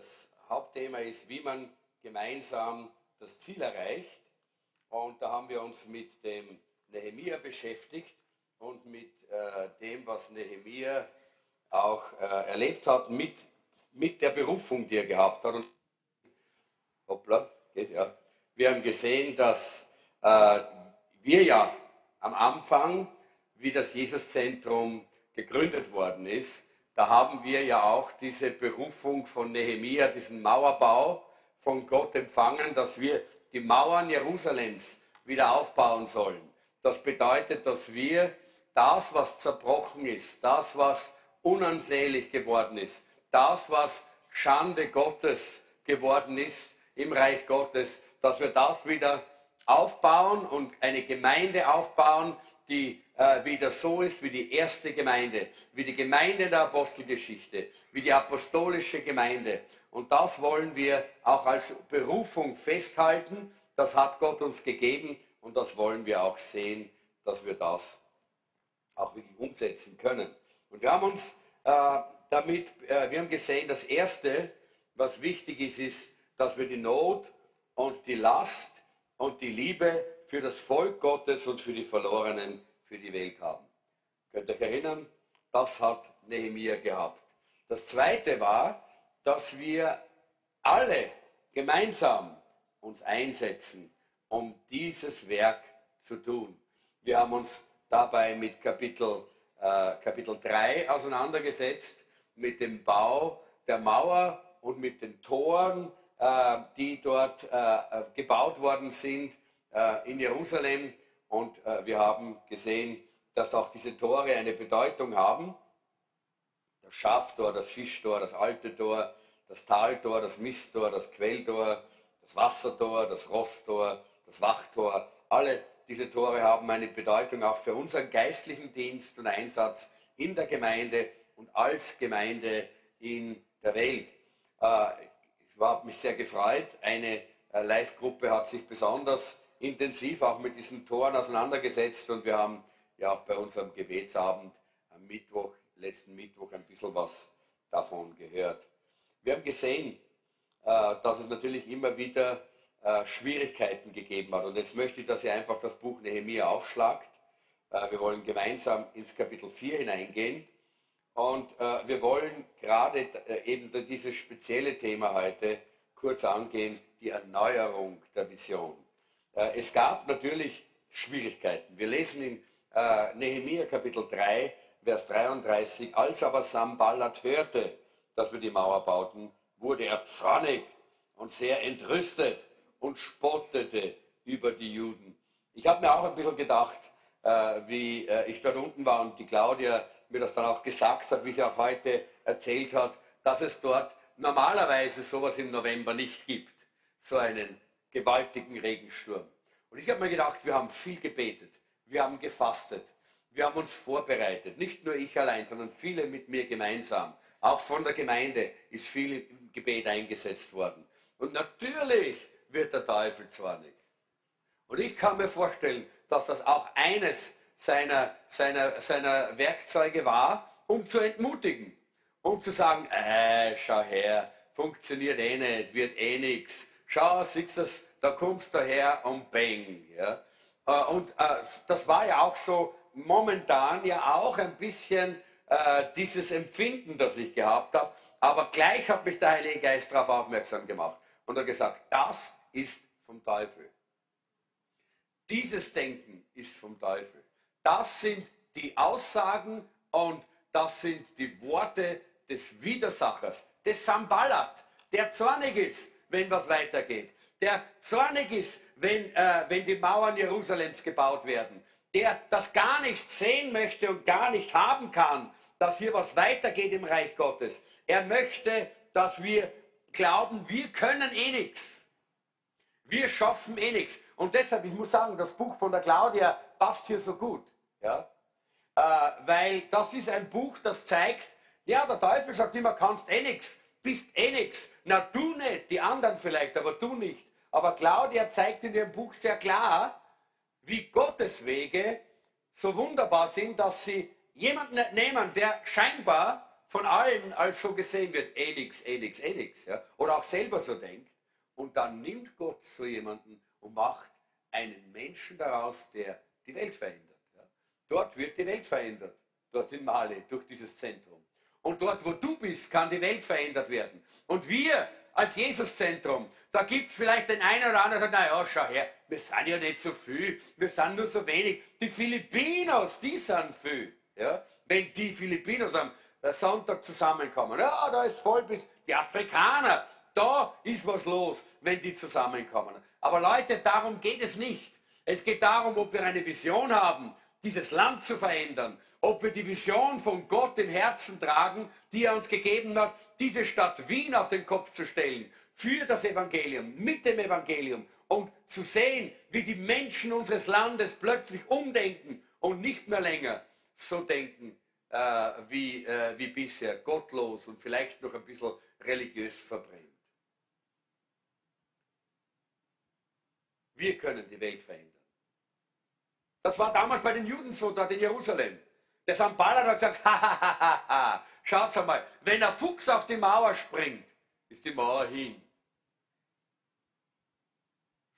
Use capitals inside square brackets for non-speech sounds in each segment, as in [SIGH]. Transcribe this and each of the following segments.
das Hauptthema ist, wie man gemeinsam das Ziel erreicht. Und da haben wir uns mit dem Nehemia beschäftigt und mit äh, dem, was Nehemia auch äh, erlebt hat, mit, mit der Berufung, die er gehabt hat. Und, hoppla, geht ja. Wir haben gesehen, dass äh, wir ja am Anfang, wie das Jesuszentrum gegründet worden ist, da haben wir ja auch diese Berufung von Nehemia, diesen Mauerbau von Gott empfangen, dass wir die Mauern Jerusalems wieder aufbauen sollen. Das bedeutet, dass wir das, was zerbrochen ist, das, was unansehlich geworden ist, das, was Schande Gottes geworden ist im Reich Gottes, dass wir das wieder aufbauen und eine Gemeinde aufbauen, die äh, wieder so ist wie die erste Gemeinde, wie die Gemeinde der Apostelgeschichte, wie die apostolische Gemeinde. Und das wollen wir auch als Berufung festhalten. Das hat Gott uns gegeben und das wollen wir auch sehen, dass wir das auch wirklich umsetzen können. Und wir haben uns äh, damit, äh, wir haben gesehen, das Erste, was wichtig ist, ist, dass wir die Not und die Last und die Liebe für das Volk Gottes und für die Verlorenen für die Welt haben. Könnt ihr euch erinnern? Das hat Nehemiah gehabt. Das zweite war, dass wir alle gemeinsam uns einsetzen, um dieses Werk zu tun. Wir haben uns dabei mit Kapitel, äh, Kapitel 3 auseinandergesetzt, mit dem Bau der Mauer und mit den Toren, äh, die dort äh, äh gebaut worden sind äh, in Jerusalem. Und äh, wir haben gesehen, dass auch diese Tore eine Bedeutung haben. Das Schaftor, das Fischtor, das alte Tor, das Taltor, das Misttor, das Quelltor, das Wassertor, das Rosttor, das Wachtor. Alle diese Tore haben eine Bedeutung auch für unseren geistlichen Dienst und Einsatz in der Gemeinde und als Gemeinde in der Welt. Äh, ich habe mich sehr gefreut. Eine äh, Live-Gruppe hat sich besonders intensiv auch mit diesen Toren auseinandergesetzt und wir haben ja auch bei unserem Gebetsabend am Mittwoch, letzten Mittwoch, ein bisschen was davon gehört. Wir haben gesehen, äh, dass es natürlich immer wieder äh, Schwierigkeiten gegeben hat. Und jetzt möchte ich, dass ihr einfach das Buch Nehemiah aufschlagt. Äh, wir wollen gemeinsam ins Kapitel 4 hineingehen. Und wir wollen gerade eben dieses spezielle Thema heute kurz angehen, die Erneuerung der Vision. Äh, es gab natürlich Schwierigkeiten. Wir lesen in äh, Nehemiah Kapitel 3, Vers 33, als aber Sambalat hörte, dass wir die Mauer bauten, wurde er zornig und sehr entrüstet und spottete über die Juden. Ich habe mir auch ein bisschen gedacht, äh, wie ich dort unten war und die Claudia mir das dann auch gesagt hat, wie sie auch heute erzählt hat, dass es dort normalerweise sowas im November nicht gibt. So einen gewaltigen Regensturm. Und ich habe mir gedacht, wir haben viel gebetet, wir haben gefastet, wir haben uns vorbereitet. Nicht nur ich allein, sondern viele mit mir gemeinsam. Auch von der Gemeinde ist viel im Gebet eingesetzt worden. Und natürlich wird der Teufel zornig. Und ich kann mir vorstellen, dass das auch eines seiner, seiner, seiner Werkzeuge war, um zu entmutigen. Um zu sagen, äh, schau her, funktioniert eh nicht, wird eh nichts schau, siehst du, da kommst du her und bang. Ja? Äh, und äh, das war ja auch so momentan ja auch ein bisschen äh, dieses Empfinden, das ich gehabt habe. Aber gleich hat mich der Heilige Geist darauf aufmerksam gemacht und hat gesagt, das ist vom Teufel. Dieses Denken ist vom Teufel. Das sind die Aussagen und das sind die Worte des Widersachers, des Sambalat, der zornig ist, wenn was weitergeht. Der zornig ist, wenn, äh, wenn die Mauern Jerusalems gebaut werden. Der das gar nicht sehen möchte und gar nicht haben kann, dass hier was weitergeht im Reich Gottes. Er möchte, dass wir glauben, wir können eh nichts. Wir schaffen eh nichts. Und deshalb, ich muss sagen, das Buch von der Claudia passt hier so gut. Ja? Äh, weil das ist ein Buch, das zeigt, ja, der Teufel sagt immer, kannst eh nichts bist eh nix. Na du nicht, die anderen vielleicht, aber du nicht. Aber Claudia zeigt in ihrem Buch sehr klar, wie Gottes Wege so wunderbar sind, dass sie jemanden nehmen, der scheinbar von allen als so gesehen wird, eh nix, eh nix, eh nix, ja, oder auch selber so denkt, und dann nimmt Gott so jemanden und macht einen Menschen daraus, der die Welt verändert. Ja. Dort wird die Welt verändert, dort in Mali, durch dieses Zentrum. Und dort, wo du bist, kann die Welt verändert werden. Und wir als Jesuszentrum, da gibt es vielleicht den einen oder anderen, der sagt, naja, schau her, wir sind ja nicht so viel, wir sind nur so wenig. Die Filipinos, die sind viel. Ja? Wenn die Filipinos am Sonntag zusammenkommen, ja, da ist voll bis die Afrikaner, da ist was los, wenn die zusammenkommen. Aber Leute, darum geht es nicht. Es geht darum, ob wir eine Vision haben, dieses Land zu verändern, ob wir die Vision von Gott im Herzen tragen, die er uns gegeben hat, diese Stadt Wien auf den Kopf zu stellen, für das Evangelium, mit dem Evangelium und zu sehen, wie die Menschen unseres Landes plötzlich umdenken und nicht mehr länger so denken äh, wie, äh, wie bisher, gottlos und vielleicht noch ein bisschen religiös verbrennt. Wir können die Welt verändern. Das war damals bei den Juden so dort in Jerusalem. Der Sambala hat gesagt, [LAUGHS] ha, schaut einmal, wenn ein Fuchs auf die Mauer springt, ist die Mauer hin.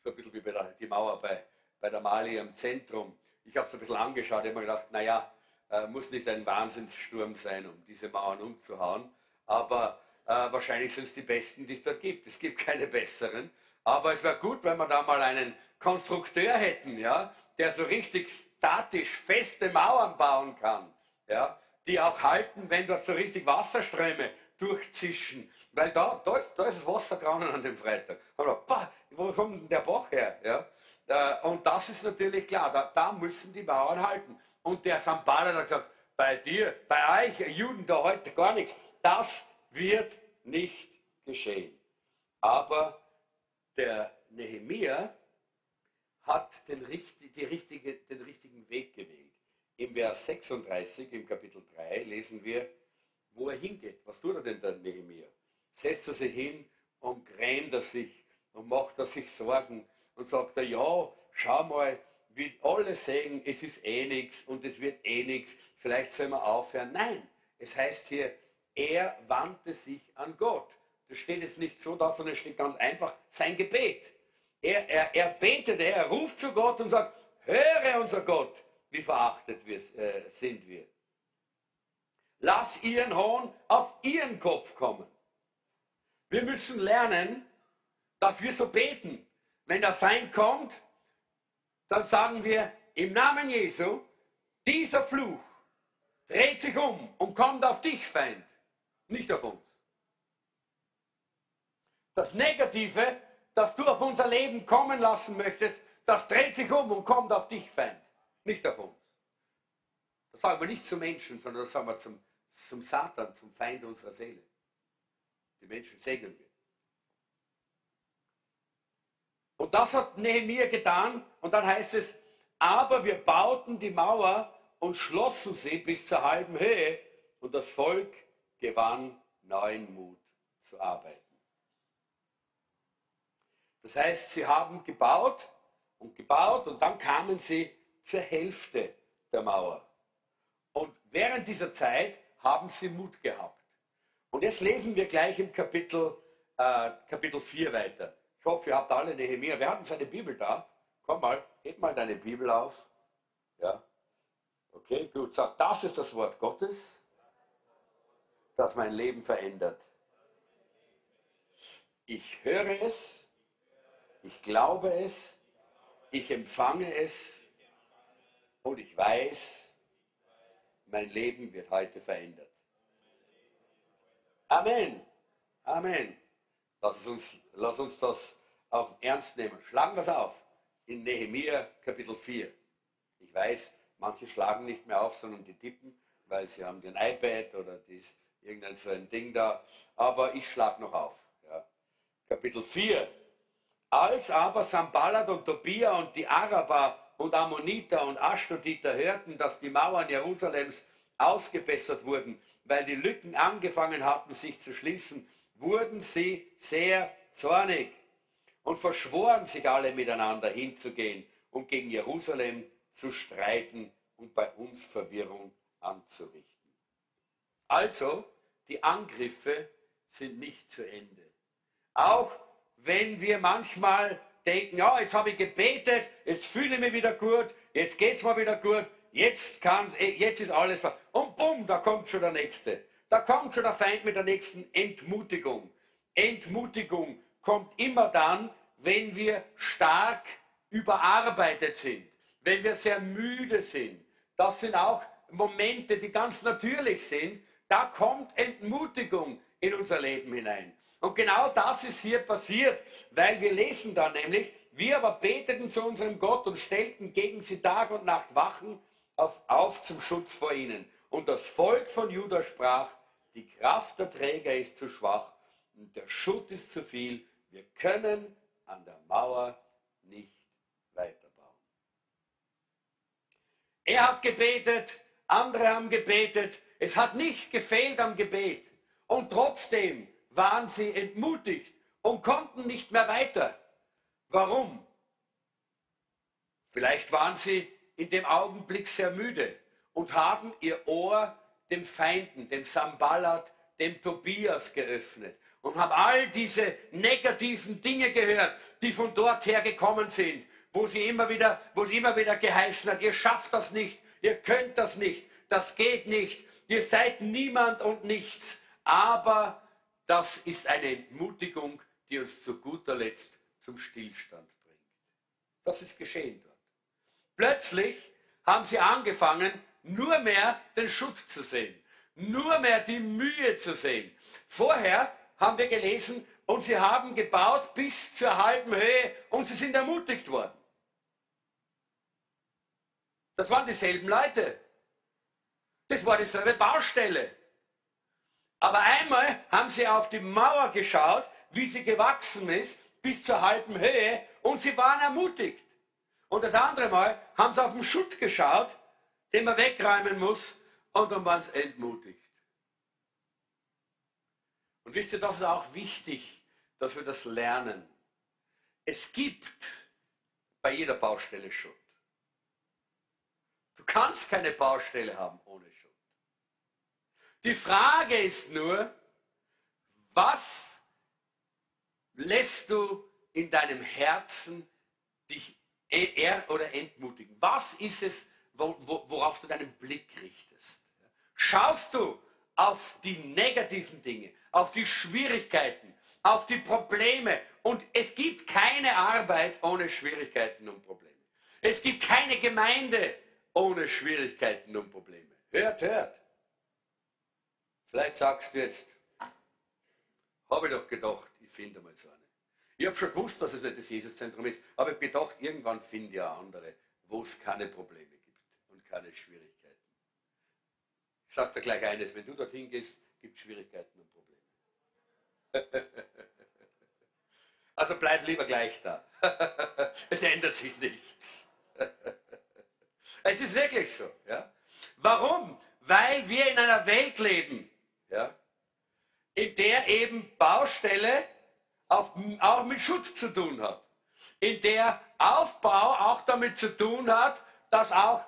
So ein bisschen wie bei der die Mauer bei, bei der Mali im Zentrum. Ich habe es ein bisschen angeschaut, ich habe mir gedacht, naja, äh, muss nicht ein Wahnsinnssturm sein, um diese Mauern umzuhauen. Aber äh, wahrscheinlich sind es die besten, die es dort gibt. Es gibt keine besseren. Aber es wäre gut, wenn wir da mal einen Konstrukteur hätten, ja, der so richtig statisch feste Mauern bauen kann, ja, die auch halten, wenn dort so richtig Wasserströme durchzischen. Weil da, da, da ist das Wassergrauen an dem Freitag. Aber, wo kommt denn der Bach her? Ja? Äh, und das ist natürlich klar, da, da müssen die Mauern halten. Und der St. Hat gesagt, bei dir, bei euch Juden da heute gar nichts. Das wird nicht geschehen. Aber der Nehemia hat den, die richtige, den richtigen Weg gewählt. Im Vers 36 im Kapitel 3 lesen wir, wo er hingeht. Was tut er denn der Nehemia? Setzt er sich hin und grämt er sich und macht er sich Sorgen und sagt er, ja, schau mal, wie alle sagen, es ist eh nichts und es wird eh nichts, vielleicht soll man aufhören. Nein, es heißt hier, er wandte sich an Gott. Das steht jetzt nicht so da, sondern es steht ganz einfach sein Gebet. Er, er, er betet, er ruft zu Gott und sagt, höre unser Gott, wie verachtet wir, äh, sind wir. Lass ihren Hohn auf ihren Kopf kommen. Wir müssen lernen, dass wir so beten. Wenn der Feind kommt, dann sagen wir im Namen Jesu, dieser Fluch dreht sich um und kommt auf dich, Feind, nicht auf uns. Das Negative das du auf unser Leben kommen lassen möchtest, das dreht sich um und kommt auf dich, Feind, nicht auf uns. Das sagen wir nicht zum Menschen, sondern das sagen wir zum, zum Satan, zum Feind unserer Seele. Die Menschen segnen wir. Und das hat Nehemiah getan und dann heißt es, aber wir bauten die Mauer und schlossen sie bis zur halben Höhe und das Volk gewann neuen Mut zu arbeiten. Das heißt, sie haben gebaut und gebaut und dann kamen sie zur Hälfte der Mauer. Und während dieser Zeit haben sie Mut gehabt. Und jetzt lesen wir gleich im Kapitel, äh, Kapitel 4 weiter. Ich hoffe, ihr habt alle Nehemiah. Wir hatten seine Bibel da. Komm mal, heb mal deine Bibel auf. Ja. Okay, gut. Sag, das ist das Wort Gottes, das mein Leben verändert. Ich höre es ich glaube es, ich empfange es und ich weiß, mein Leben wird heute verändert. Amen. Amen. Lass uns, lass uns das auch ernst nehmen. Schlagen wir es auf in Nehemiah Kapitel 4. Ich weiß, manche schlagen nicht mehr auf, sondern die tippen, weil sie haben den iPad oder dies, irgendein so ein Ding da. Aber ich schlage noch auf. Ja. Kapitel 4, als aber Sambalat und Tobia und die Araber und Ammoniter und Ashdoditer hörten, dass die Mauern Jerusalems ausgebessert wurden, weil die Lücken angefangen hatten, sich zu schließen, wurden sie sehr zornig und verschworen sich alle miteinander hinzugehen und gegen Jerusalem zu streiten und bei uns Verwirrung anzurichten. Also die Angriffe sind nicht zu Ende. Auch wenn wir manchmal denken, ja, jetzt habe ich gebetet, jetzt fühle ich mich wieder gut, jetzt geht es mir wieder gut, jetzt, kann, eh, jetzt ist alles. Und bumm, da kommt schon der Nächste. Da kommt schon der Feind mit der nächsten Entmutigung. Entmutigung kommt immer dann, wenn wir stark überarbeitet sind, wenn wir sehr müde sind. Das sind auch Momente, die ganz natürlich sind. Da kommt Entmutigung in unser Leben hinein. Und genau das ist hier passiert, weil wir lesen da nämlich, wir aber beteten zu unserem Gott und stellten gegen sie Tag und Nacht Wachen auf, auf zum Schutz vor ihnen. Und das Volk von Juda sprach, die Kraft der Träger ist zu schwach und der Schutt ist zu viel. Wir können an der Mauer nicht weiterbauen. Er hat gebetet, andere haben gebetet. Es hat nicht gefehlt am Gebet. Und trotzdem waren sie entmutigt und konnten nicht mehr weiter. Warum? Vielleicht waren sie in dem Augenblick sehr müde und haben ihr Ohr dem Feinden, dem Sambalat, dem Tobias geöffnet und haben all diese negativen Dinge gehört, die von dort her gekommen sind, wo sie immer wieder, wo sie immer wieder geheißen hat, ihr schafft das nicht, ihr könnt das nicht, das geht nicht, ihr seid niemand und nichts. Aber das ist eine Entmutigung, die uns zu guter Letzt zum Stillstand bringt. Das ist geschehen dort. Plötzlich haben sie angefangen, nur mehr den Schutt zu sehen, nur mehr die Mühe zu sehen. Vorher haben wir gelesen, und sie haben gebaut bis zur halben Höhe und sie sind ermutigt worden. Das waren dieselben Leute. Das war dieselbe Baustelle. Aber einmal haben sie auf die Mauer geschaut, wie sie gewachsen ist, bis zur halben Höhe, und sie waren ermutigt. Und das andere Mal haben sie auf den Schutt geschaut, den man wegräumen muss, und dann waren sie entmutigt. Und wisst ihr, das ist auch wichtig, dass wir das lernen. Es gibt bei jeder Baustelle Schutt. Du kannst keine Baustelle haben ohne. Die Frage ist nur, was lässt du in deinem Herzen dich er oder entmutigen? Was ist es, worauf du deinen Blick richtest? Schaust du auf die negativen Dinge, auf die Schwierigkeiten, auf die Probleme. Und es gibt keine Arbeit ohne Schwierigkeiten und Probleme. Es gibt keine Gemeinde ohne Schwierigkeiten und Probleme. Hört, hört. Vielleicht sagst du jetzt, habe ich doch gedacht, ich finde mal so eine. Ich habe schon gewusst, dass es nicht das Jesuszentrum ist, aber ich habe gedacht, irgendwann finde ich ja andere, wo es keine Probleme gibt und keine Schwierigkeiten. Ich sage dir gleich eines, wenn du dorthin gehst, gibt es Schwierigkeiten und Probleme. [LAUGHS] Also bleib lieber gleich da. [LAUGHS] Es ändert sich nichts. [LAUGHS] Es ist wirklich so. Ja? Warum? Weil wir in einer Welt leben, ja, in der eben Baustelle auf, auch mit Schutz zu tun hat. In der Aufbau auch damit zu tun hat, dass auch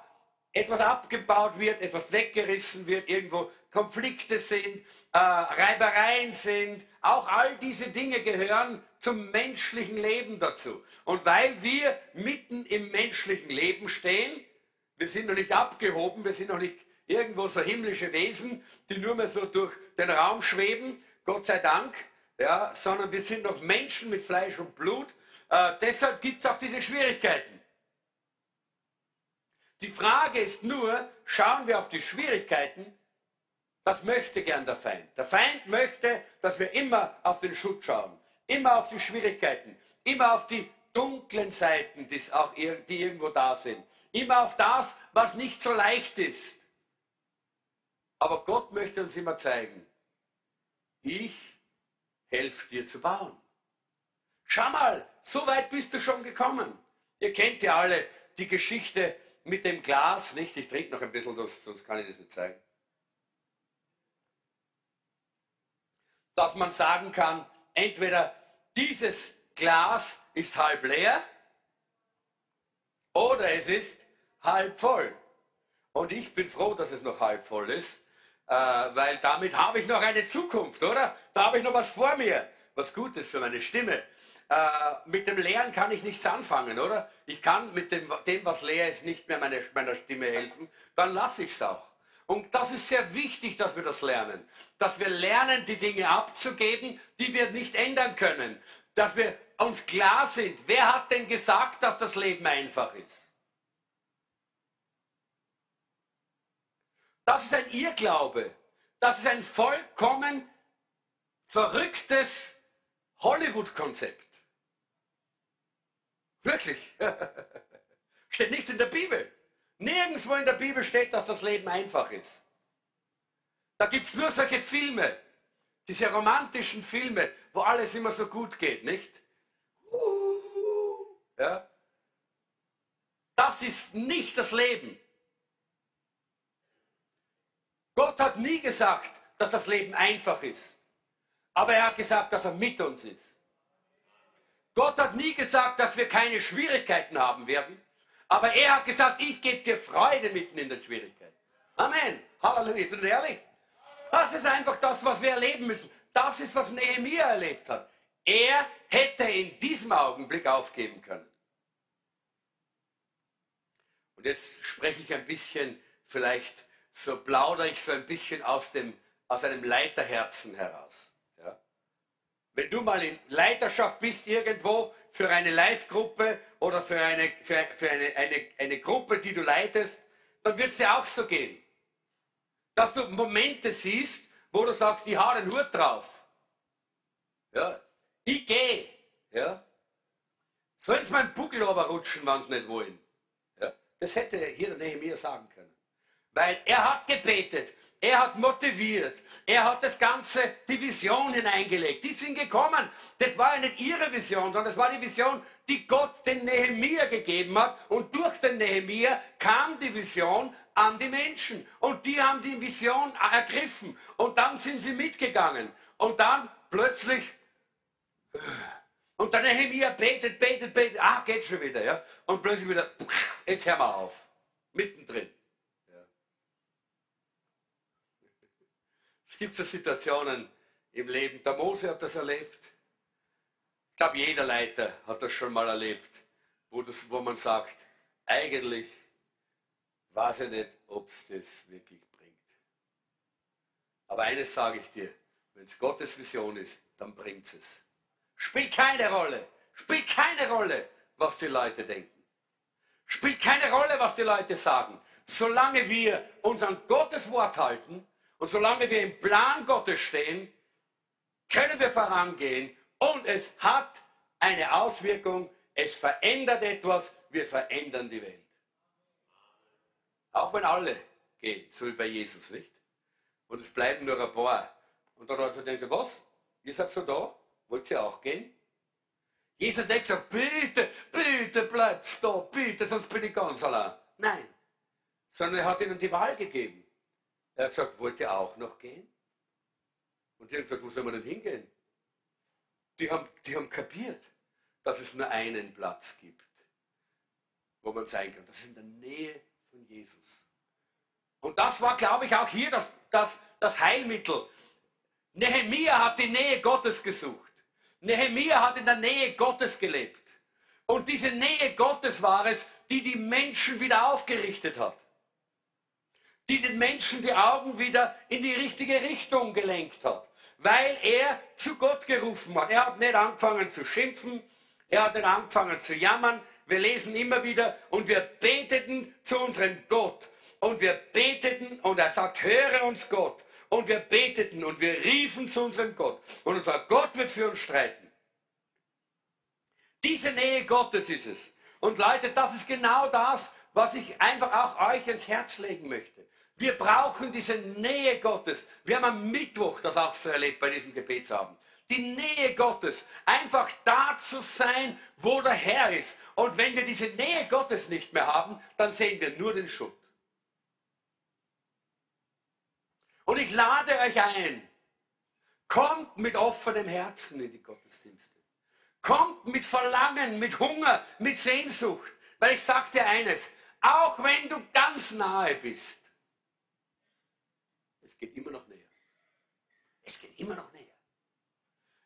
etwas abgebaut wird, etwas weggerissen wird, irgendwo Konflikte sind, äh, Reibereien sind. Auch all diese Dinge gehören zum menschlichen Leben dazu. Und weil wir mitten im menschlichen Leben stehen, wir sind noch nicht abgehoben, wir sind noch nicht irgendwo so himmlische Wesen, die nur mehr so durch den Raum schweben, Gott sei Dank, ja, sondern wir sind noch Menschen mit Fleisch und Blut. Äh, deshalb gibt es auch diese Schwierigkeiten. Die Frage ist nur, schauen wir auf die Schwierigkeiten, das möchte gern der Feind. Der Feind möchte, dass wir immer auf den Schutt schauen, immer auf die Schwierigkeiten, immer auf die dunklen Seiten, die, auch, die irgendwo da sind, immer auf das, was nicht so leicht ist. Aber Gott möchte uns immer zeigen, ich helfe dir zu bauen. Schau mal, so weit bist du schon gekommen. Ihr kennt ja alle die Geschichte mit dem Glas, nicht? Ich trinke noch ein bisschen, sonst kann ich das nicht zeigen. Dass man sagen kann, entweder dieses Glas ist halb leer oder es ist halb voll. Und ich bin froh, dass es noch halb voll ist, Äh, weil damit habe ich noch eine Zukunft, oder? Da habe ich noch was vor mir, was Gutes für meine Stimme. Äh, mit dem Leeren kann ich nichts anfangen, oder? Ich kann mit dem, dem was leer ist, nicht mehr meine, meiner Stimme helfen. Dann lasse ich es auch. Und das ist sehr wichtig, dass wir das lernen. Dass wir lernen, die Dinge abzugeben, die wir nicht ändern können. Dass wir uns klar sind, wer hat denn gesagt, dass das Leben einfach ist? Das ist ein Irrglaube. Das ist ein vollkommen verrücktes Hollywood-Konzept. Wirklich. [LAUGHS] Steht nicht in der Bibel. Nirgendwo in der Bibel steht, dass das Leben einfach ist. Da gibt es nur solche Filme, diese romantischen Filme, wo alles immer so gut geht, nicht? Ja? Das ist nicht das Leben. Gott hat nie gesagt, dass das Leben einfach ist. Aber er hat gesagt, dass er mit uns ist. Gott hat nie gesagt, dass wir keine Schwierigkeiten haben werden. Aber er hat gesagt, ich gebe dir Freude mitten in der Schwierigkeit. Amen. Halleluja. Sind ehrlich? Das ist einfach das, was wir erleben müssen. Das ist, was Nehemiah erlebt hat. Er hätte in diesem Augenblick aufgeben können. Und jetzt spreche ich ein bisschen, vielleicht so plaudere ich so ein bisschen aus, dem, aus einem Leiterherzen heraus. Ja? Wenn du mal in Leiterschaft bist irgendwo für eine Live-Gruppe oder für, eine, für, für eine, eine, eine Gruppe, die du leitest, dann wird es dir auch so gehen. Dass du Momente siehst, wo du sagst, ich habe den Hut drauf. Ja, ich gehe. Ja. Sollen sie meinen Buckel rutschen, wenn sie nicht wollen? Ja. Das hätte hier der Nehemiah sagen können. Weil er hat gebetet, er hat motiviert, er hat das Ganze, die Vision hineingelegt. Die sind gekommen. Das war ja nicht ihre Vision, sondern das war die Vision, die Gott den Nehemiah gegeben hat. Und durch den Nehemiah kam die Vision an die Menschen. Und die haben die Vision ergriffen. Und dann sind sie mitgegangen. Und dann plötzlich und der Nehemiah betet, betet, betet. Ah, geht schon wieder. Ja? Und plötzlich wieder, jetzt hören wir auf. Mittendrin. Es gibt so Situationen im Leben. Der Mose hat das erlebt. Ich glaube, jeder Leiter hat das schon mal erlebt, wo, das, wo man sagt, eigentlich weiß ich nicht, ob es das wirklich bringt. Aber eines sage ich dir, wenn es Gottes Vision ist, dann bringt es. Spielt keine Rolle. Spielt keine Rolle, was die Leute denken. Spielt keine Rolle, was die Leute sagen. Solange wir uns an Gottes Wort halten und solange wir im Plan Gottes stehen, können wir vorangehen und es hat eine Auswirkung. Es verändert etwas. Wir verändern die Welt. Auch wenn alle gehen, so wie bei Jesus, nicht? Und es bleiben nur ein paar. Und dann hat er denkt, was? Ihr seid so da? Wollt ihr auch gehen? Jesus hat nicht gesagt, bitte, bitte bleibst da, bitte, sonst bin ich ganz allein. Nein. Sondern er hat ihnen die Wahl gegeben. Er hat gesagt, wollt ihr auch noch gehen? Und die haben gesagt, wo soll man denn hingehen? Die haben, die haben kapiert, dass es nur einen Platz gibt, wo man sein kann. Das ist in der Nähe von Jesus. Und das war, glaube ich, auch hier das, das, das Heilmittel. Nehemia hat die Nähe Gottes gesucht. Nehemiah hat in der Nähe Gottes gelebt. Und diese Nähe Gottes war es, die die Menschen wieder aufgerichtet hat. Die den Menschen die Augen wieder in die richtige Richtung gelenkt hat. Weil er zu Gott gerufen hat. Er hat nicht angefangen zu schimpfen. Er hat nicht angefangen zu jammern. Wir lesen immer wieder und wir beteten zu unserem Gott. Und wir beteten und er sagt, höre uns Gott und wir beteten und wir riefen zu unserem Gott. Und unser Gott wird für uns streiten. Diese Nähe Gottes ist es. Und Leute, das ist genau das, was ich einfach auch euch ins Herz legen möchte. Wir brauchen diese Nähe Gottes. Wir haben am Mittwoch das auch so erlebt bei diesem Gebetsabend. Die Nähe Gottes. Einfach da zu sein, wo der Herr ist. Und wenn wir diese Nähe Gottes nicht mehr haben, dann sehen wir nur den Schutt. Und ich lade euch ein, kommt mit offenem Herzen in die Gottesdienste. Kommt mit Verlangen, mit Hunger, mit Sehnsucht. Weil ich sage dir eines, auch wenn du ganz nahe bist, geht immer noch näher. Es geht immer noch näher.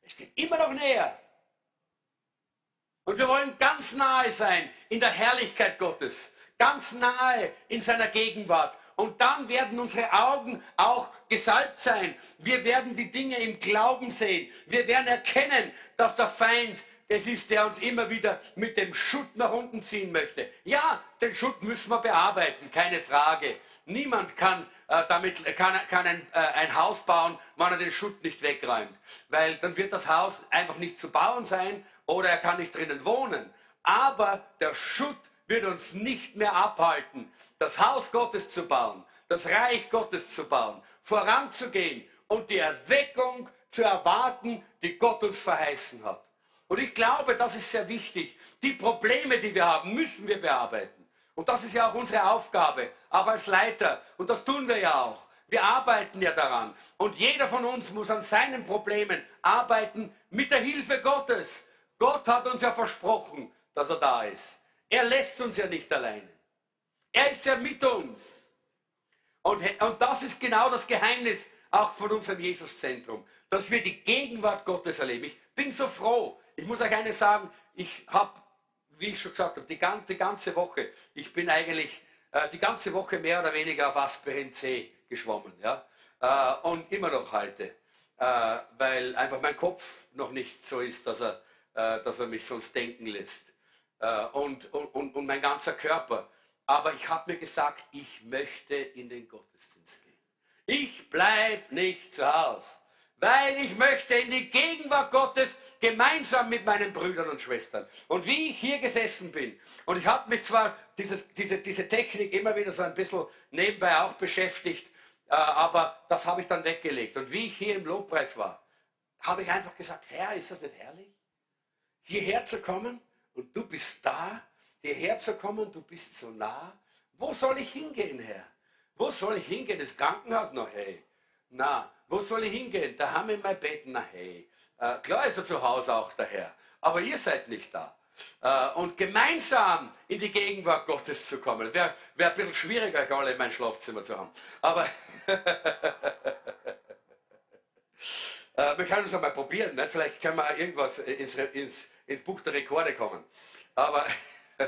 Es geht immer noch näher. Und wir wollen ganz nahe sein in der Herrlichkeit Gottes, ganz nahe in seiner Gegenwart. Und dann werden unsere Augen auch gesalbt sein. Wir werden die Dinge im Glauben sehen. Wir werden erkennen, dass der Feind es ist, der uns immer wieder mit dem Schutt nach unten ziehen möchte. Ja, den Schutt müssen wir bearbeiten, keine Frage. Niemand kann äh, damit kann, kann ein, äh, ein Haus bauen, wenn er den Schutt nicht wegräumt. Weil dann wird das Haus einfach nicht zu bauen sein oder er kann nicht drinnen wohnen. Aber der Schutt wird uns nicht mehr abhalten, das Haus Gottes zu bauen, das Reich Gottes zu bauen, voranzugehen und die Erweckung zu erwarten, die Gott uns verheißen hat. Und ich glaube, das ist sehr wichtig. Die Probleme, die wir haben, müssen wir bearbeiten. Und das ist ja auch unsere Aufgabe, auch als Leiter. Und das tun wir ja auch. Wir arbeiten ja daran. Und jeder von uns muss an seinen Problemen arbeiten mit der Hilfe Gottes. Gott hat uns ja versprochen, dass er da ist. Er lässt uns ja nicht alleine. Er ist ja mit uns. Und, und das ist genau das Geheimnis auch von unserem Jesuszentrum, dass wir die Gegenwart Gottes erleben. Ich bin so froh. Ich muss euch eines sagen, ich habe, wie ich schon gesagt habe, die ganze, die ganze Woche, ich bin eigentlich äh, die ganze Woche mehr oder weniger auf Aspirin C geschwommen. Ja? Äh, und immer noch heute, äh, weil einfach mein Kopf noch nicht so ist, dass er, äh, dass er mich sonst denken lässt. Äh, und, und, und mein ganzer Körper. Aber ich habe mir gesagt, ich möchte in den Gottesdienst gehen. Ich bleibe nicht zu Hause, weil ich möchte in die Gegenwart Gottes gemeinsam mit meinen Brüdern und Schwestern. Und wie ich hier gesessen bin, und ich habe mich zwar dieses, diese, diese Technik immer wieder so ein bisschen nebenbei auch beschäftigt, äh, aber das habe ich dann weggelegt. Und wie ich hier im Lobpreis war, habe ich einfach gesagt, Herr, ist das nicht herrlich? Hierher zu kommen und du bist da, hierher zu kommen, du bist so nah. Wo soll ich hingehen, Herr? Wo soll ich hingehen? Ins Krankenhaus? Na hey. Na, wo soll ich hingehen? Da haben wir mein Bett. Na hey. Äh, klar ist er zu Hause auch der Herr. Aber ihr seid nicht da. Äh, und gemeinsam in die Gegenwart Gottes zu kommen. Wäre wär ein bisschen schwieriger, euch alle in mein Schlafzimmer zu haben. Aber [LAUGHS] äh, wir können es einmal probieren. Ne? Vielleicht können wir irgendwas ins, ins, ins Buch der Rekorde kommen. Aber, [LAUGHS]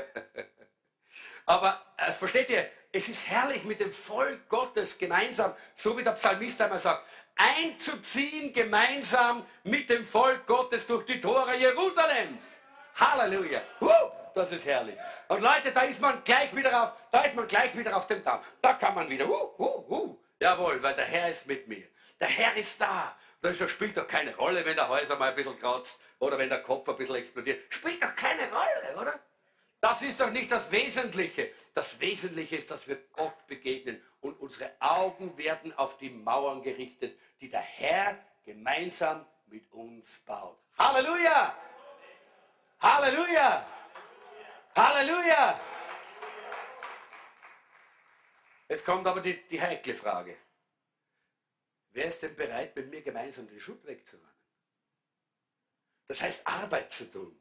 aber äh, versteht ihr, es ist herrlich mit dem Volk Gottes gemeinsam, so wie der Psalmist einmal sagt, einzuziehen gemeinsam mit dem Volk Gottes durch die Tore Jerusalems. Halleluja. Uh, das ist herrlich. Und Leute, da ist man gleich wieder auf, da ist man gleich wieder auf dem Damm. Da kann man wieder, uh, uh. Jawohl, weil der Herr ist mit mir. Der Herr ist da. Das spielt doch keine Rolle, wenn der Häuser mal ein bisschen kratzt oder wenn der Kopf ein bisschen explodiert. Spielt doch keine Rolle, oder? Das ist doch nicht das Wesentliche. Das Wesentliche ist, dass wir Gott begegnen und unsere Augen werden auf die Mauern gerichtet, die der Herr gemeinsam mit uns baut. Halleluja! Halleluja! Halleluja! Jetzt kommt aber die, die heikle Frage. Wer ist denn bereit, mit mir gemeinsam den Schutt wegzuräumen? Das heißt, Arbeit zu tun.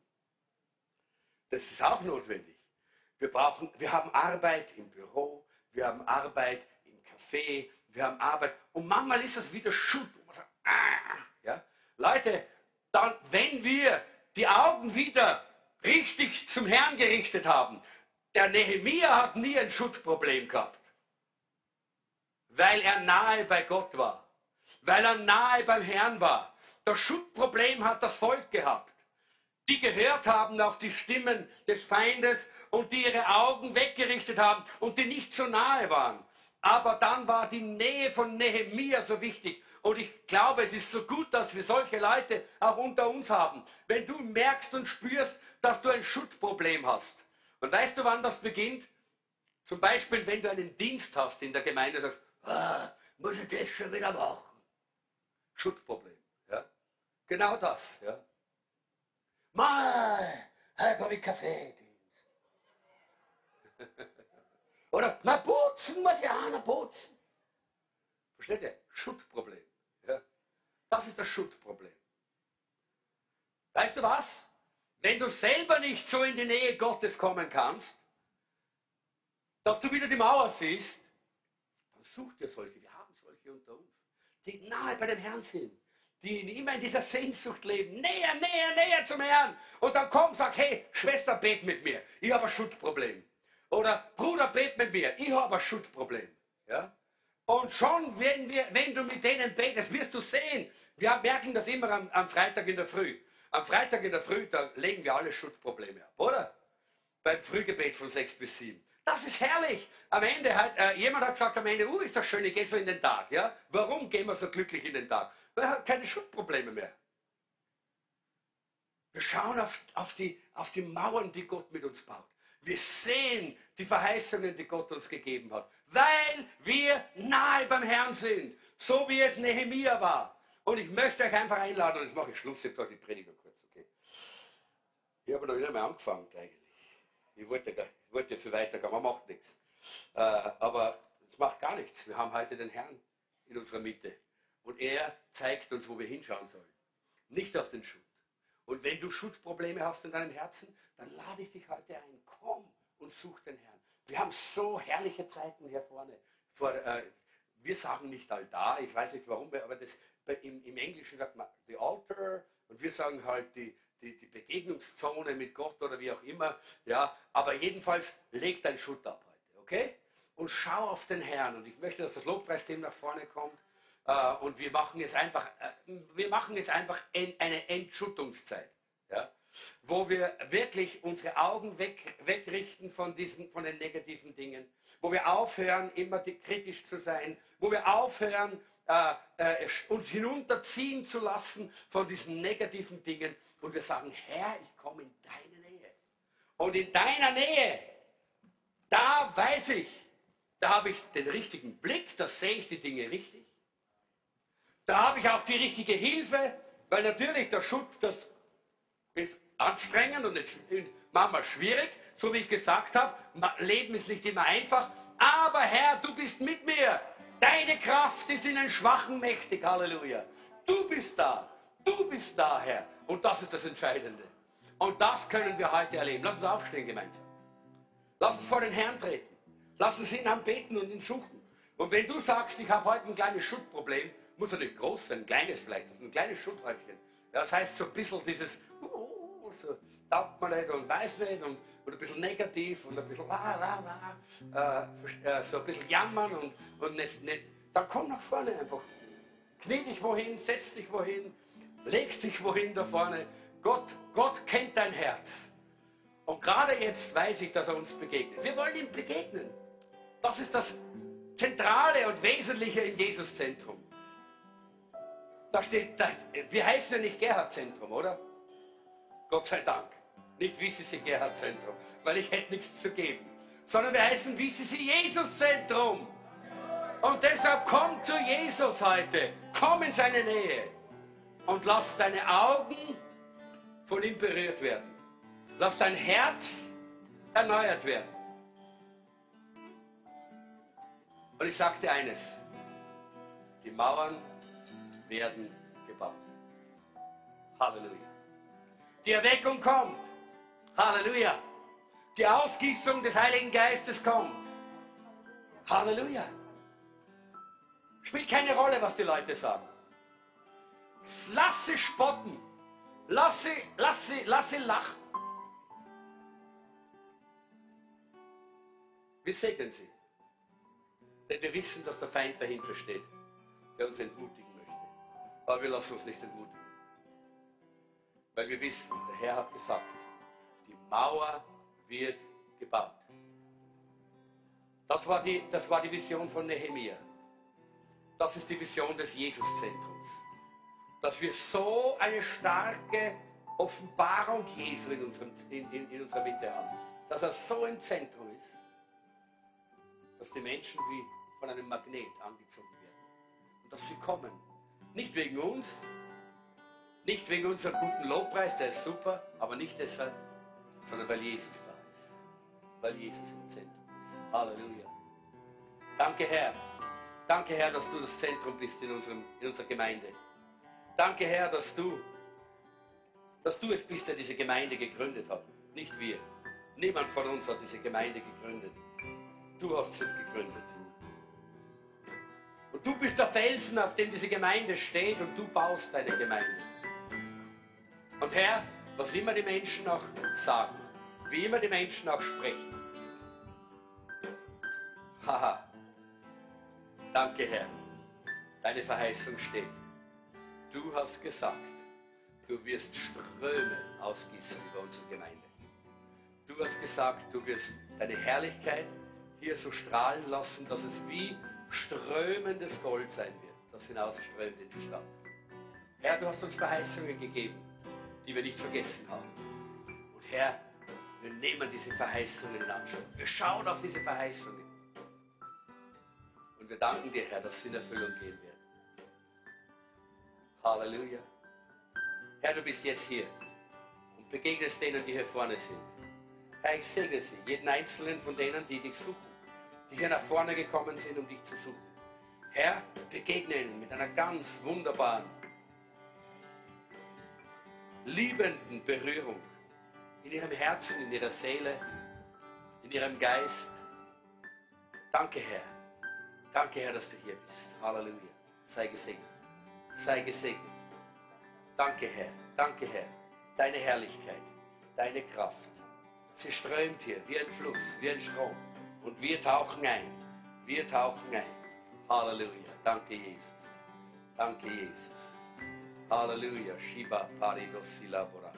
Das ist auch notwendig. Wir, brauchen, wir haben Arbeit im Büro, wir haben Arbeit im Café, wir haben Arbeit. Und manchmal ist das wieder man sagt, ah, ja? Leute, dann, wenn wir die Augen wieder richtig zum Herrn gerichtet haben, der Nehemia hat nie ein Schuttproblem gehabt, weil er nahe bei Gott war, weil er nahe beim Herrn war. Das Schuttproblem hat das Volk gehabt die gehört haben auf die Stimmen des Feindes und die ihre Augen weggerichtet haben und die nicht so nahe waren. Aber dann war die Nähe von Nehemia so wichtig. Und ich glaube, es ist so gut, dass wir solche Leute auch unter uns haben. Wenn du merkst und spürst, dass du ein Schuttproblem hast. Und weißt du, wann das beginnt? Zum Beispiel, wenn du einen Dienst hast in der Gemeinde, sagst, ah, muss ich das schon wieder machen? Schuttproblem. Ja? Genau das. Ja? Mal, heute habe ich Kaffeedienst. [LAUGHS] Oder, na putzen muss ja einer putzen. Versteht ihr? Schuttproblem. Ja? Das ist das Schuttproblem. Weißt du was? Wenn du selber nicht so in die Nähe Gottes kommen kannst, dass du wieder die Mauer siehst, dann such dir solche. Wir haben solche unter uns. die nahe bei dem Herrn sind, die immer in dieser Sehnsucht leben, näher, näher, näher zum Herrn. Und dann kommt und sagt, hey, Schwester, bet mit mir, ich habe ein Schuldproblem. Oder Bruder, bet mit mir, ich habe ein Schuldproblem. Ja? Und schon, wenn, wir, wenn du mit denen betest, wirst du sehen, wir merken das immer am, am Freitag in der Früh. Am Freitag in der Früh, da legen wir alle Schuldprobleme ab, oder? Beim Frühgebet von 6 bis 7. Das ist herrlich. Am Ende hat, äh, jemand hat gesagt am Ende, uh, ist das schön, ich gehe so in den Tag. Ja? Warum gehen wir so glücklich in den Tag? Er hat keine Schuldprobleme mehr. Wir schauen auf, auf, die, auf die Mauern, die Gott mit uns baut. Wir sehen die Verheißungen, die Gott uns gegeben hat, weil wir nahe beim Herrn sind, so wie es Nehemia war. Und ich möchte euch einfach einladen, und jetzt mache ich Schluss, jetzt die Prediger kurz, okay? Ich habe noch nicht einmal angefangen eigentlich. Ich wollte, ich wollte viel weitergehen, man macht nichts. Äh, aber es macht gar nichts. Wir haben heute den Herrn in unserer Mitte. Und er zeigt uns, wo wir hinschauen sollen. Nicht auf den Schutt. Und wenn du Schuttprobleme hast in deinem Herzen, dann lade ich dich heute ein. Komm und such den Herrn. Wir haben so herrliche Zeiten hier vorne. Vor, äh, wir sagen nicht Altar, ich weiß nicht warum, aber das, im, im Englischen sagt man the altar und wir sagen halt die, die, die Begegnungszone mit Gott oder wie auch immer. Ja, aber jedenfalls leg dein Schutt ab heute, okay? Und schau auf den Herrn. Und ich möchte, dass das Lobpreisteam nach vorne kommt. Äh, und wir machen jetzt einfach, äh, wir machen jetzt einfach eine Entschuttungszeit. Ja? wo wir wirklich unsere Augen weg, wegrichten von, diesen, von den negativen Dingen, wo wir aufhören, immer kritisch zu sein, wo wir aufhören, äh, äh, uns hinunterziehen zu lassen von diesen negativen Dingen und wir sagen, Herr, ich komme in deine Nähe. Und in deiner Nähe, da weiß ich, da habe ich den richtigen Blick, da sehe ich die Dinge richtig. Da habe ich auch die richtige Hilfe, weil natürlich der Schutt, das ist anstrengend und manchmal schwierig, so wie ich gesagt habe. Leben ist nicht immer einfach, aber Herr, du bist mit mir. Deine Kraft ist in den Schwachen mächtig. Halleluja. Du bist da. Du bist da, Herr. Und das ist das Entscheidende. Und das können wir heute erleben. Lass uns aufstehen gemeinsam. Lass uns vor den Herrn treten. Lass uns ihn anbeten und ihn suchen. Und wenn du sagst, ich habe heute ein kleines Schuttproblem, muss nicht groß sein, ein kleines vielleicht, das ist ein kleines Schutthäufchen. Das heißt so ein bisschen dieses, uh, so, taugt man nicht und weiß nicht und, und ein bisschen negativ und ein bisschen wah, wah, wah, äh, so ein bisschen jammern und, und nicht, nicht, dann komm nach vorne einfach. Knie dich wohin, setz dich wohin, leg dich wohin da vorne. Gott, Gott kennt dein Herz. Und gerade jetzt weiß ich, dass er uns begegnet. Wir wollen ihm begegnen. Das ist das Zentrale und Wesentliche im Jesus-Zentrum. Da steht, da, wir heißen ja nicht Gerhard-Zentrum, oder? Gott sei Dank. Nicht WCC Gerhard Zentrum, weil ich hätte nichts zu geben. Sondern wir heißen WCC Jesus Zentrum. Und deshalb komm zu Jesus heute. Komm in seine Nähe. Und lass deine Augen von ihm berührt werden. Lass dein Herz erneuert werden. Und ich dir eines. Die Mauern werden gebaut. Halleluja. Die Erweckung kommt. Halleluja. Die Ausgießung des Heiligen Geistes kommt. Halleluja. Spielt keine Rolle, was die Leute sagen. Lass sie spotten. Lass sie, lass sie, lass sie lachen. Wir segnen sie. Denn wir wissen, dass der Feind dahinter steht, der uns entmutigen möchte. Aber wir lassen uns nicht entmutigen. Weil wir wissen, der Herr hat gesagt, die Mauer wird gebaut. Das war die, das war die Vision von Nehemia. Das ist die Vision des Jesuszentrums. Dass wir so eine starke Offenbarung Jesu in, unserem, in, in, in unserer Mitte haben. Dass er so im Zentrum ist, dass die Menschen wie von einem Magnet angezogen werden. Und dass sie kommen. Nicht wegen uns, nicht wegen unserem guten Lobpreis, der ist super, aber nicht deshalb, sondern weil Jesus da ist. Weil Jesus im Zentrum ist. Halleluja. Danke, Herr. Danke, Herr, dass du das Zentrum bist in, unserem, in unserer Gemeinde. Danke, Herr, dass du, dass du es bist, der diese Gemeinde gegründet hat. Nicht wir. Niemand von uns hat diese Gemeinde gegründet. Du hast sie gegründet. Und du bist der Felsen, auf dem diese Gemeinde steht und du baust deine Gemeinde. Und Herr, was immer die Menschen auch sagen, wie immer die Menschen auch sprechen. Haha. Danke, Herr. Deine Verheißung steht. Du hast gesagt, du wirst Ströme ausgießen über unsere Gemeinde. Du hast gesagt, du wirst deine Herrlichkeit hier so strahlen lassen, dass es wie strömendes Gold sein wird, das hinausströmt in die Stadt. Herr, du hast uns Verheißungen gegeben, die wir nicht vergessen haben. Und Herr, wir nehmen diese Verheißungen in Anspruch. Wir schauen auf diese Verheißungen. Und wir danken dir, Herr, dass sie in Erfüllung gehen werden. Halleluja. Herr, du bist jetzt hier und begegnest denen, die hier vorne sind. Herr, ich segne sie, jeden einzelnen von denen, die dich suchen, die hier nach vorne gekommen sind, um dich zu suchen. Herr, begegne ihnen mit einer ganz wunderbaren, liebenden Berührung in ihrem Herzen, in ihrer Seele, in ihrem Geist. Danke, Herr. Danke, Herr, dass du hier bist. Halleluja. Sei gesegnet. Sei gesegnet. Danke, Herr. Danke, Herr. Deine Herrlichkeit, deine Kraft. Sie strömt hier wie ein Fluss, wie ein Strom. Und wir tauchen ein. Wir tauchen ein. Halleluja. Danke, Jesus. Danke, Jesus. Halleluja. Shiba Paridos Silabora.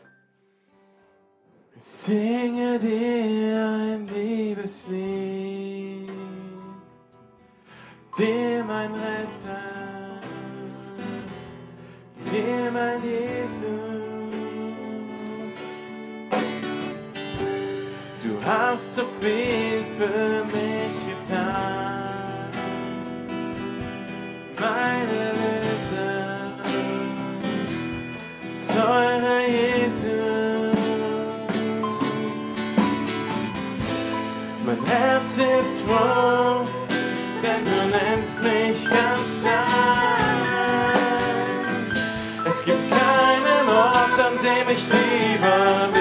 Ich singe dir ein Liebeslied, dir mein Retter, dir mein Jesus. Hast so viel für mich getan, meine Löser, teurer Jesus. Mein Herz ist froh, denn du nennst mich ganz dein. Es gibt keinen Ort, an dem ich lieber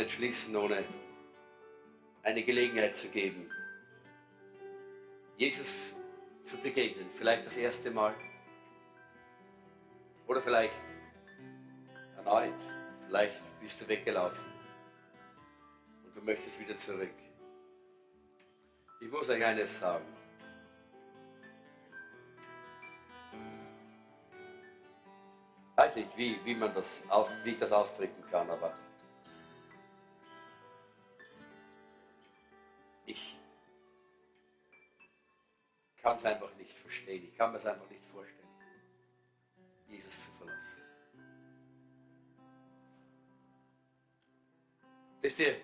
nicht schließen, ohne eine Gelegenheit zu geben, Jesus zu begegnen. Vielleicht das erste Mal oder vielleicht erneut. Vielleicht bist du weggelaufen und du möchtest wieder zurück. Ich muss euch eines sagen. Ich weiß nicht, wie, wie, man das aus, wie ich das ausdrücken kann, aber ich kann es einfach nicht verstehen. Ich kann mir es einfach nicht vorstellen, Jesus zu verlassen. Wisst ihr,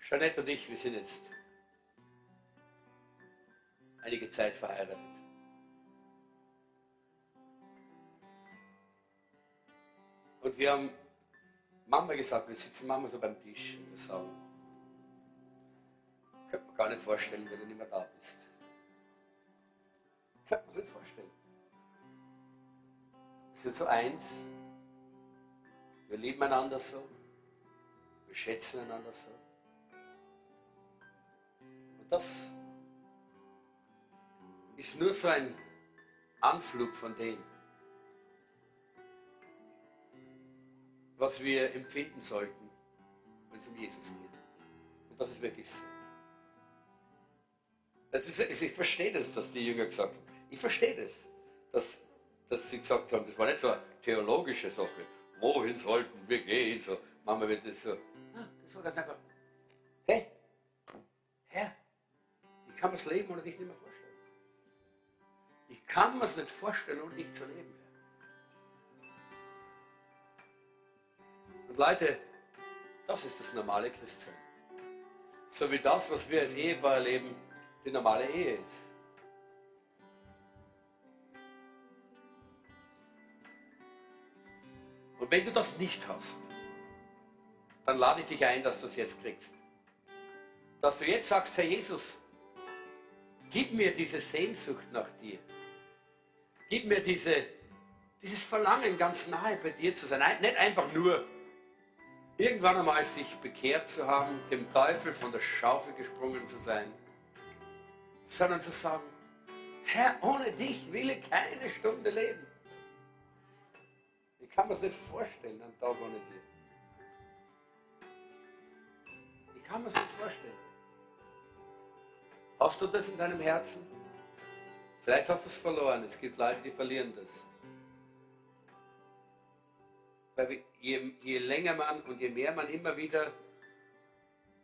Jeanette und ich, wir sind jetzt einige Zeit verheiratet. Und wir haben Mama gesagt, wir sitzen Mama so beim Tisch und wir sagen, gar nicht vorstellen, wenn du nicht mehr da bist. Könnte man sich nicht vorstellen. Wir sind so eins. Wir lieben einander so. Wir schätzen einander so. Und das ist nur so ein Anflug von dem, was wir empfinden sollten, wenn es um Jesus geht. Und das ist wirklich so. Das ist ich verstehe das, dass die Jünger gesagt haben. Ich verstehe das, dass, dass sie gesagt haben, das war nicht so eine theologische Sache. Wohin sollten wir gehen? So, manchmal wird das so. Ah, das war ganz einfach. Hey, Herr, ich kann mir das Leben ohne dich nicht mehr vorstellen. Ich kann mir es nicht vorstellen, ohne dich zu leben. Und Leute, das ist das normale Christsein. So wie das, was wir als Ehepaar erleben, die normale Ehe ist. Und wenn du das nicht hast, dann lade ich dich ein, dass du es jetzt kriegst. Dass du jetzt sagst, Herr Jesus, gib mir diese Sehnsucht nach dir. Gib mir diese, dieses Verlangen, ganz nahe bei dir zu sein. Nicht einfach nur irgendwann einmal sich bekehrt zu haben, dem Teufel von der Schaufel gesprungen zu sein, sondern zu sagen, Herr, ohne dich will ich keine Stunde leben. Ich kann mir es nicht vorstellen, einen Tag ohne dir. Ich kann mir es nicht vorstellen. Hast du das in deinem Herzen? Vielleicht hast du es verloren. Es gibt Leute, die verlieren das. Weil je, je länger man und je mehr man immer wieder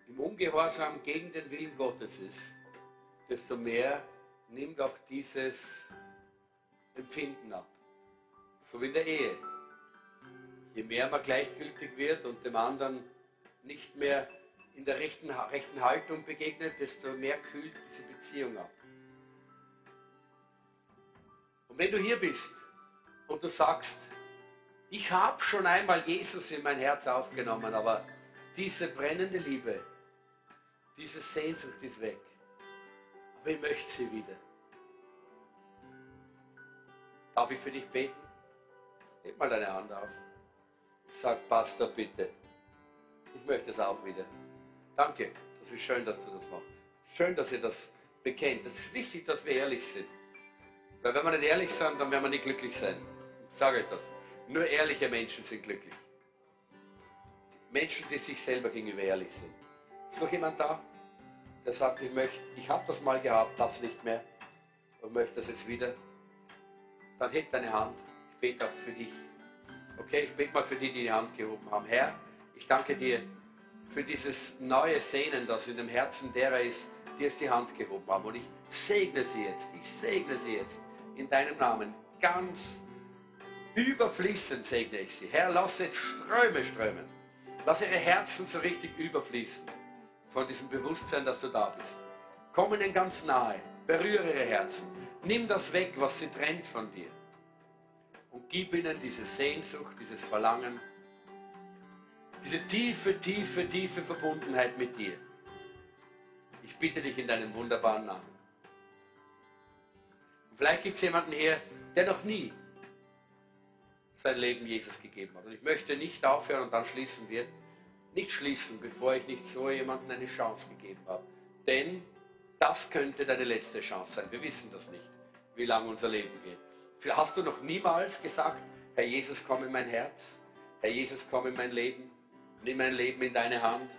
im Ungehorsam gegen den Willen Gottes ist, desto mehr nimmt auch dieses Empfinden ab. So wie in der Ehe. Je mehr man gleichgültig wird und dem anderen nicht mehr in der rechten, rechten Haltung begegnet, desto mehr kühlt diese Beziehung ab. Und wenn du hier bist und du sagst, ich habe schon einmal Jesus in mein Herz aufgenommen, aber diese brennende Liebe, diese Sehnsucht ist weg. Aber ich möchte sie wieder. Darf ich für dich beten? Heb mal deine Hand auf. Sag, Pastor, bitte. Ich möchte es auch wieder. Danke. Das ist schön, dass du das machst. Schön, dass ihr das bekennt. Das ist wichtig, dass wir ehrlich sind. Weil wenn wir nicht ehrlich sind, dann werden wir nicht glücklich sein. Ich sage euch das. Nur ehrliche Menschen sind glücklich. Menschen, die sich selber gegenüber ehrlich sind. Ist noch jemand da? Der sagt, ich möchte, ich habe das mal gehabt, darf es nicht mehr und möchte das jetzt wieder, dann heb deine Hand. Ich bete auch für dich. Okay, ich bete mal für die, die die Hand gehoben haben. Herr, ich danke dir für dieses neue Sehnen, das in dem Herzen derer ist, die es die Hand gehoben haben. Und ich segne sie jetzt, ich segne sie jetzt in deinem Namen. Ganz überfließend segne ich sie. Herr, lass jetzt Ströme strömen. Lass ihre Herzen so richtig überfließen von diesem Bewusstsein, dass du da bist. Komm ihnen ganz nahe, berühre ihre Herzen, nimm das weg, was sie trennt von dir und gib ihnen diese Sehnsucht, dieses Verlangen, diese tiefe, tiefe, tiefe Verbundenheit mit dir. Ich bitte dich in deinem wunderbaren Namen. Und vielleicht gibt es jemanden hier, der noch nie sein Leben Jesus gegeben hat. Und ich möchte nicht aufhören und dann schließen wir nicht schließen, bevor ich nicht so jemandem eine Chance gegeben habe. Denn das könnte deine letzte Chance sein. Wir wissen das nicht, wie lange unser Leben geht. Hast du noch niemals gesagt, Herr Jesus, komm in mein Herz, Herr Jesus, komm in mein Leben, nimm mein Leben in deine Hand.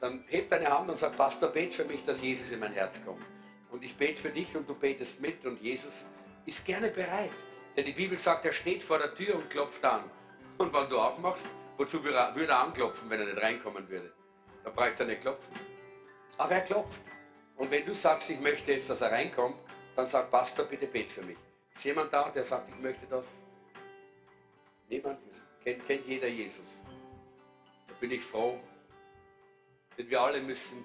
Dann heb deine Hand und sag, Pastor, bet für mich, dass Jesus in mein Herz kommt. Und ich bete für dich und du betest mit und Jesus ist gerne bereit, Denn die Bibel sagt, er steht vor der Tür und klopft an. Und wenn du aufmachst, wozu würde er, anklopfen, wenn er nicht reinkommen würde? Dann braucht er nicht klopfen. Aber er klopft. Und wenn du sagst, ich möchte jetzt, dass er reinkommt, dann sagt Pastor, bitte bet für mich. Ist jemand da, der sagt, ich möchte das? Niemand? Kennt, kennt jeder Jesus? Da bin ich froh. Denn wir alle müssen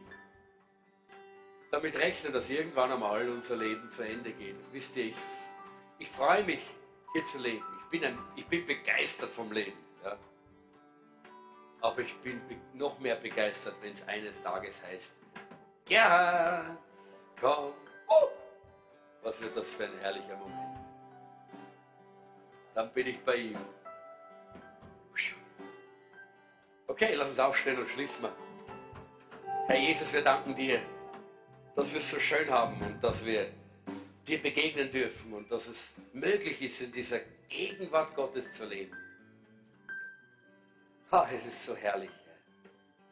damit rechnen, dass irgendwann einmal unser Leben zu Ende geht. Und wisst ihr, ich, ich freue mich, hier zu leben. Ich bin, ein, ich bin begeistert vom Leben. Ja. Aber ich bin noch mehr begeistert, wenn es eines Tages heißt, Gerhard, komm. Oh, was wird das für ein herrlicher Moment. Dann bin ich bei ihm. Okay, lass uns aufstehen und schließen wir. Herr Jesus, wir danken dir, dass wir es so schön haben und dass wir dir begegnen dürfen und dass es möglich ist, in dieser Gegenwart Gottes zu leben. Ha, es ist so herrlich.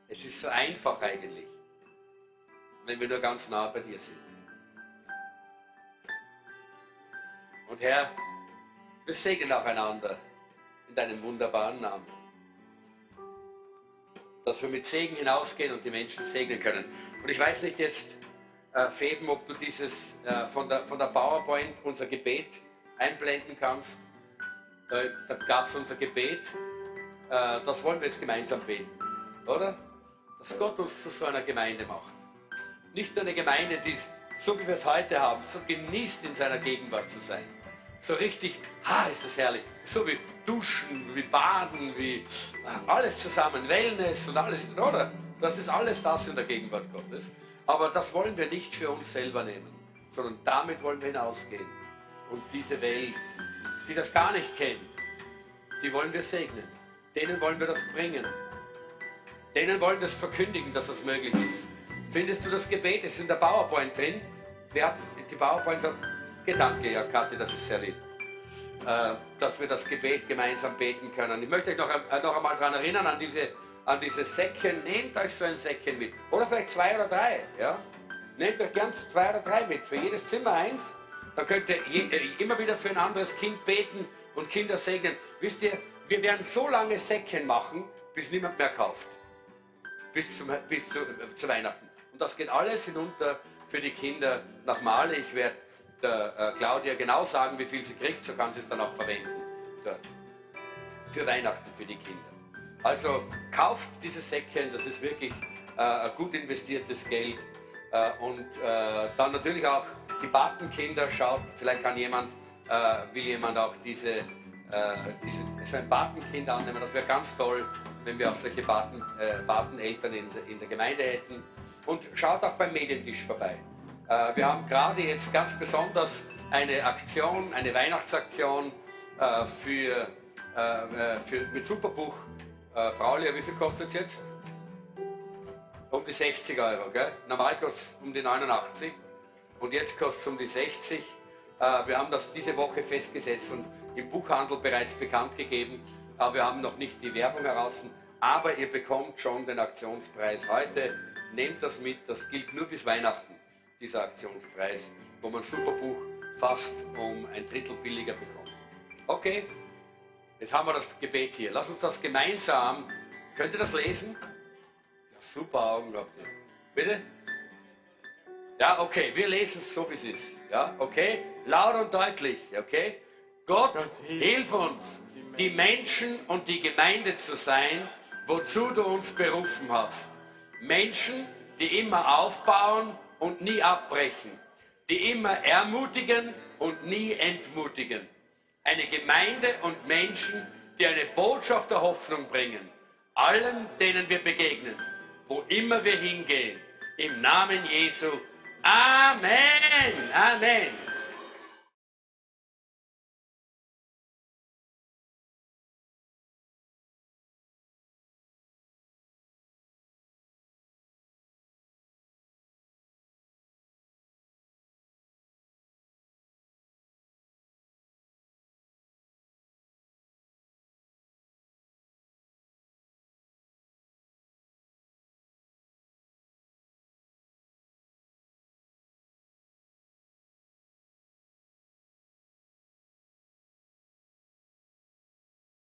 Es ist so einfach eigentlich, wenn wir nur ganz nah bei dir sind. Und Herr, wir segnen aufeinander in deinem wunderbaren Namen. Dass wir mit Segen hinausgehen und die Menschen segnen können. Und ich weiß nicht jetzt, äh, Feben, ob du dieses äh, von, der, von der PowerPoint unser Gebet einblenden kannst. Äh, da gab es unser Gebet. Äh, das wollen wir jetzt gemeinsam beten, oder? Dass Gott uns zu so einer Gemeinde macht. Nicht nur eine Gemeinde, die so wie wir es heute haben, so genießt in seiner Gegenwart zu sein. So richtig, ha, ist das herrlich. So wie Duschen, wie Baden, wie alles zusammen, Wellness und alles, oder? Das ist alles das in der Gegenwart Gottes. Aber das wollen wir nicht für uns selber nehmen, sondern damit wollen wir hinausgehen. Und diese Welt, die das gar nicht kennt, die wollen wir segnen. Denen wollen wir das bringen. Denen wollen wir es verkündigen, dass das möglich ist. Findest du das Gebet? Es ist in der PowerPoint drin. Wer hat die PowerPoint? Gedanke, ja, Kathi, das ist sehr lieb. Äh, dass wir das Gebet gemeinsam beten können. Ich möchte euch noch, äh, noch einmal daran erinnern, an diese an dieses Säckchen, nehmt euch so ein Säckchen mit. Oder vielleicht zwei oder drei. Ja? Nehmt euch gern zwei oder drei mit. Für jedes Zimmer eins. Dann könnt ihr je, äh, immer wieder für ein anderes Kind beten und Kinder segnen. Wisst ihr, wir werden so lange Säckchen machen, bis niemand mehr kauft. Bis, zum, bis zu, äh, zu Weihnachten. Und das geht alles hinunter für die Kinder nach Male. Ich werde der äh, Claudia genau sagen, wie viel sie kriegt, so kann sie es dann auch verwenden. Dort. Für Weihnachten, für die Kinder. Also kauft diese Säckchen, das ist wirklich äh, gut investiertes Geld. Äh, und äh, dann natürlich auch die Patenkinder, schaut, vielleicht kann jemand, äh, will jemand auch diese, diese, so ein Patenkind annehmen. Das wäre ganz toll, wenn wir auch solche Paten, äh, Pateneltern in, in der Gemeinde hätten. Und schaut auch beim Medientisch vorbei. wir haben gerade jetzt ganz besonders eine Aktion, eine Weihnachtsaktion für, für, mit Superbuch äh, Braulia, wie viel kostet es jetzt? Um die 60 Euro, gell? Normal kostet es um die 89 und jetzt kostet es um die 60. Äh, wir haben das diese Woche festgesetzt und im Buchhandel bereits bekannt gegeben, aber wir haben noch nicht die Werbung heraus. Aber ihr bekommt schon den Aktionspreis heute. Nehmt das mit, das gilt nur bis Weihnachten, dieser Aktionspreis, wo man Superbuch fast um ein Drittel billiger bekommt. Okay? Jetzt haben wir das Gebet hier. Lass uns das gemeinsam. Könnt ihr das lesen? Ja, super Augen habt ihr. Bitte? Ja, okay, wir lesen es so, wie es ist. Ja, okay? Laut und deutlich, okay? Gott, hilf uns, die Menschen und die Gemeinde zu sein, wozu du uns berufen hast. Menschen, die immer aufbauen und nie abbrechen. Die immer ermutigen und nie entmutigen eine Gemeinde und Menschen, die eine Botschaft der Hoffnung bringen, allen, denen wir begegnen, wo immer wir hingehen. Im Namen Jesu. Amen. Amen.